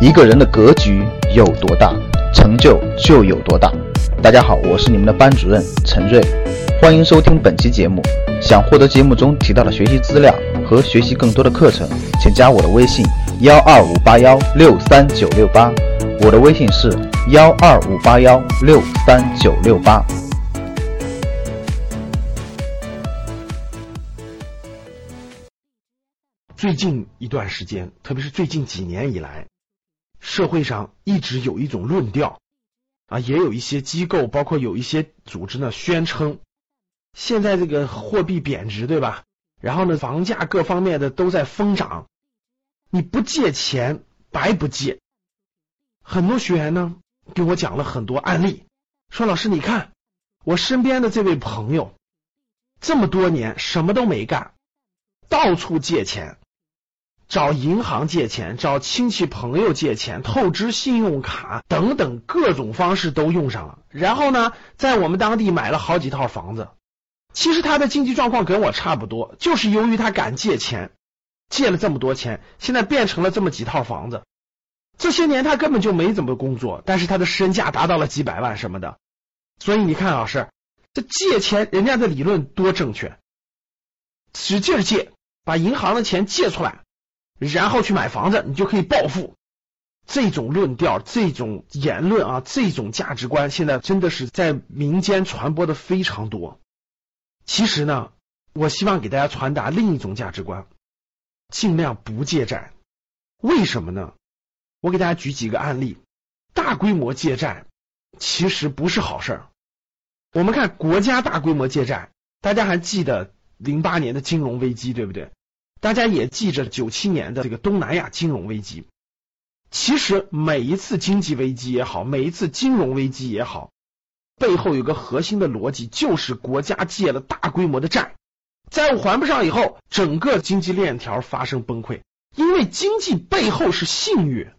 一个人的格局有多大，成就就有多大。大家好，我是你们的班主任陈瑞，欢迎收听本期节目。想获得节目中提到的学习资料和学习更多的课程，请加我的微信：幺二五八幺六三九六八。我的微信是幺二五八幺六三九六八。最近一段时间，特别是最近几年以来，社会上一直有一种论调啊，也有一些机构，包括有一些组织呢，宣称现在这个货币贬值，对吧？然后呢，房价各方面的都在疯涨，你不借钱白不借。很多学员呢给我讲了很多案例，说老师你看我身边的这位朋友这么多年什么都没干，到处借钱。找银行借钱，找亲戚朋友借钱，透支信用卡等等各种方式都用上了。然后呢，在我们当地买了好几套房子。其实他的经济状况跟我差不多，就是由于他敢借钱，借了这么多钱，现在变成了这么几套房子。这些年他根本就没怎么工作，但是他的身价达到了几百万什么的。所以你看，老师，这借钱人家的理论多正确，使劲借，把银行的钱借出来。然后去买房子，你就可以暴富。这种论调、这种言论啊，这种价值观，现在真的是在民间传播的非常多。其实呢，我希望给大家传达另一种价值观：尽量不借债。为什么呢？我给大家举几个案例。大规模借债其实不是好事儿。我们看国家大规模借债，大家还记得零八年的金融危机，对不对？大家也记着九七年的这个东南亚金融危机。其实每一次经济危机也好，每一次金融危机也好，背后有个核心的逻辑，就是国家借了大规模的债，债务还不上以后，整个经济链条发生崩溃。因为经济背后是信誉，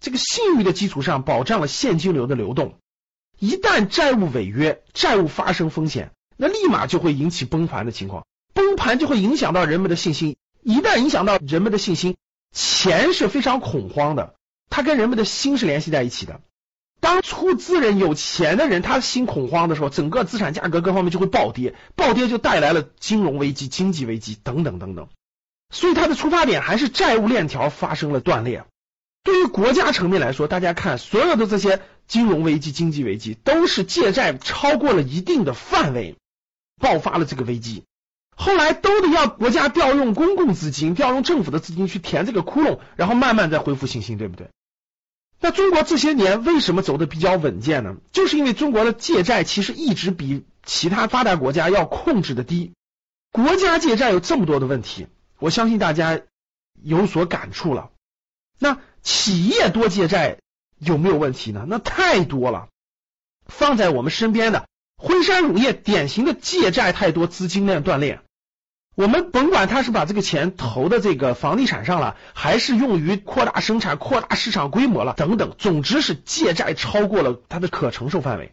这个信誉的基础上保障了现金流的流动。一旦债务违约，债务发生风险，那立马就会引起崩盘的情况，崩盘就会影响到人们的信心。一旦影响到人们的信心，钱是非常恐慌的，它跟人们的心是联系在一起的。当出资人有钱的人，他心恐慌的时候，整个资产价格各方面就会暴跌，暴跌就带来了金融危机、经济危机等等等等。所以它的出发点还是债务链条发生了断裂。对于国家层面来说，大家看所有的这些金融危机、经济危机，都是借债超过了一定的范围，爆发了这个危机。后来都得要国家调用公共资金，调用政府的资金去填这个窟窿，然后慢慢再恢复信心，对不对？那中国这些年为什么走的比较稳健呢？就是因为中国的借债其实一直比其他发达国家要控制的低。国家借债有这么多的问题，我相信大家有所感触了。那企业多借债有没有问题呢？那太多了。放在我们身边的。辉山乳业典型的借债太多，资金链断裂。我们甭管他是把这个钱投的这个房地产上了，还是用于扩大生产、扩大市场规模了等等，总之是借债超过了他的可承受范围。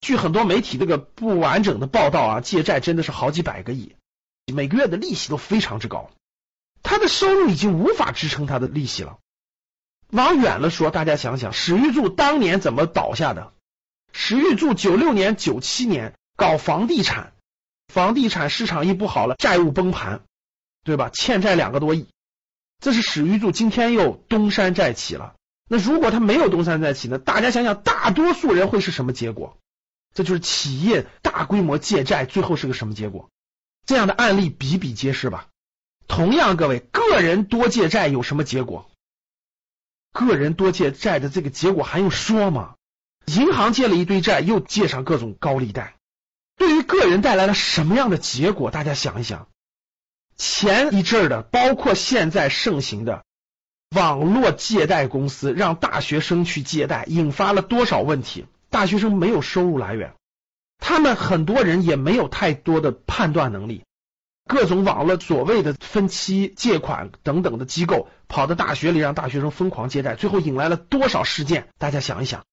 据很多媒体这个不完整的报道啊，借债真的是好几百个亿，每个月的利息都非常之高，他的收入已经无法支撑他的利息了。往远了说，大家想想，史玉柱当年怎么倒下的？史玉柱九六年、九七年搞房地产，房地产市场一不好了，债务崩盘，对吧？欠债两个多亿，这是史玉柱今天又东山再起了。那如果他没有东山再起呢？大家想想，大多数人会是什么结果？这就是企业大规模借债，最后是个什么结果？这样的案例比比皆是吧？同样，各位个人多借债有什么结果？个人多借债的这个结果还用说吗？银行借了一堆债，又借上各种高利贷，对于个人带来了什么样的结果？大家想一想。前一阵的，包括现在盛行的网络借贷公司，让大学生去借贷，引发了多少问题？大学生没有收入来源，他们很多人也没有太多的判断能力。各种网络所谓的分期借款等等的机构，跑到大学里让大学生疯狂借贷，最后引来了多少事件？大家想一想。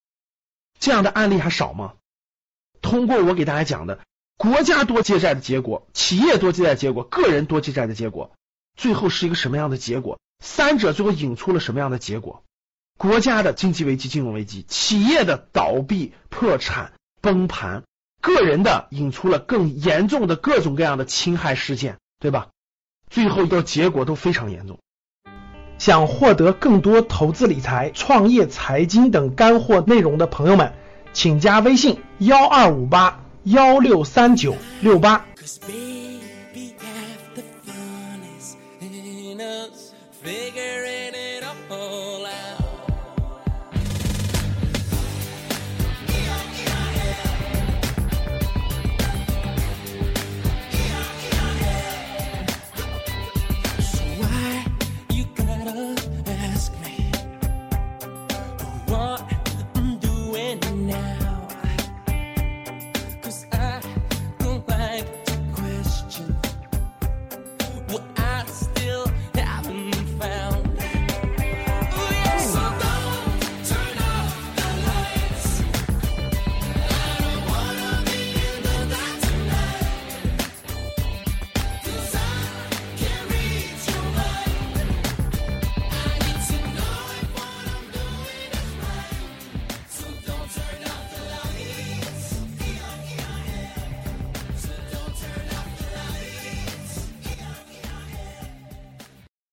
这样的案例还少吗？通过我给大家讲的，国家多借债的结果，企业多借债结果，个人多借债的结果，最后是一个什么样的结果？三者最后引出了什么样的结果？国家的经济危机、金融危机，企业的倒闭、破产、崩盘，个人的引出了更严重的各种各样的侵害事件，对吧？最后的结果都非常严重。想获得更多投资理财、创业财经等干货内容的朋友们，请加微信幺二五八幺六三九六八。Figuring it all.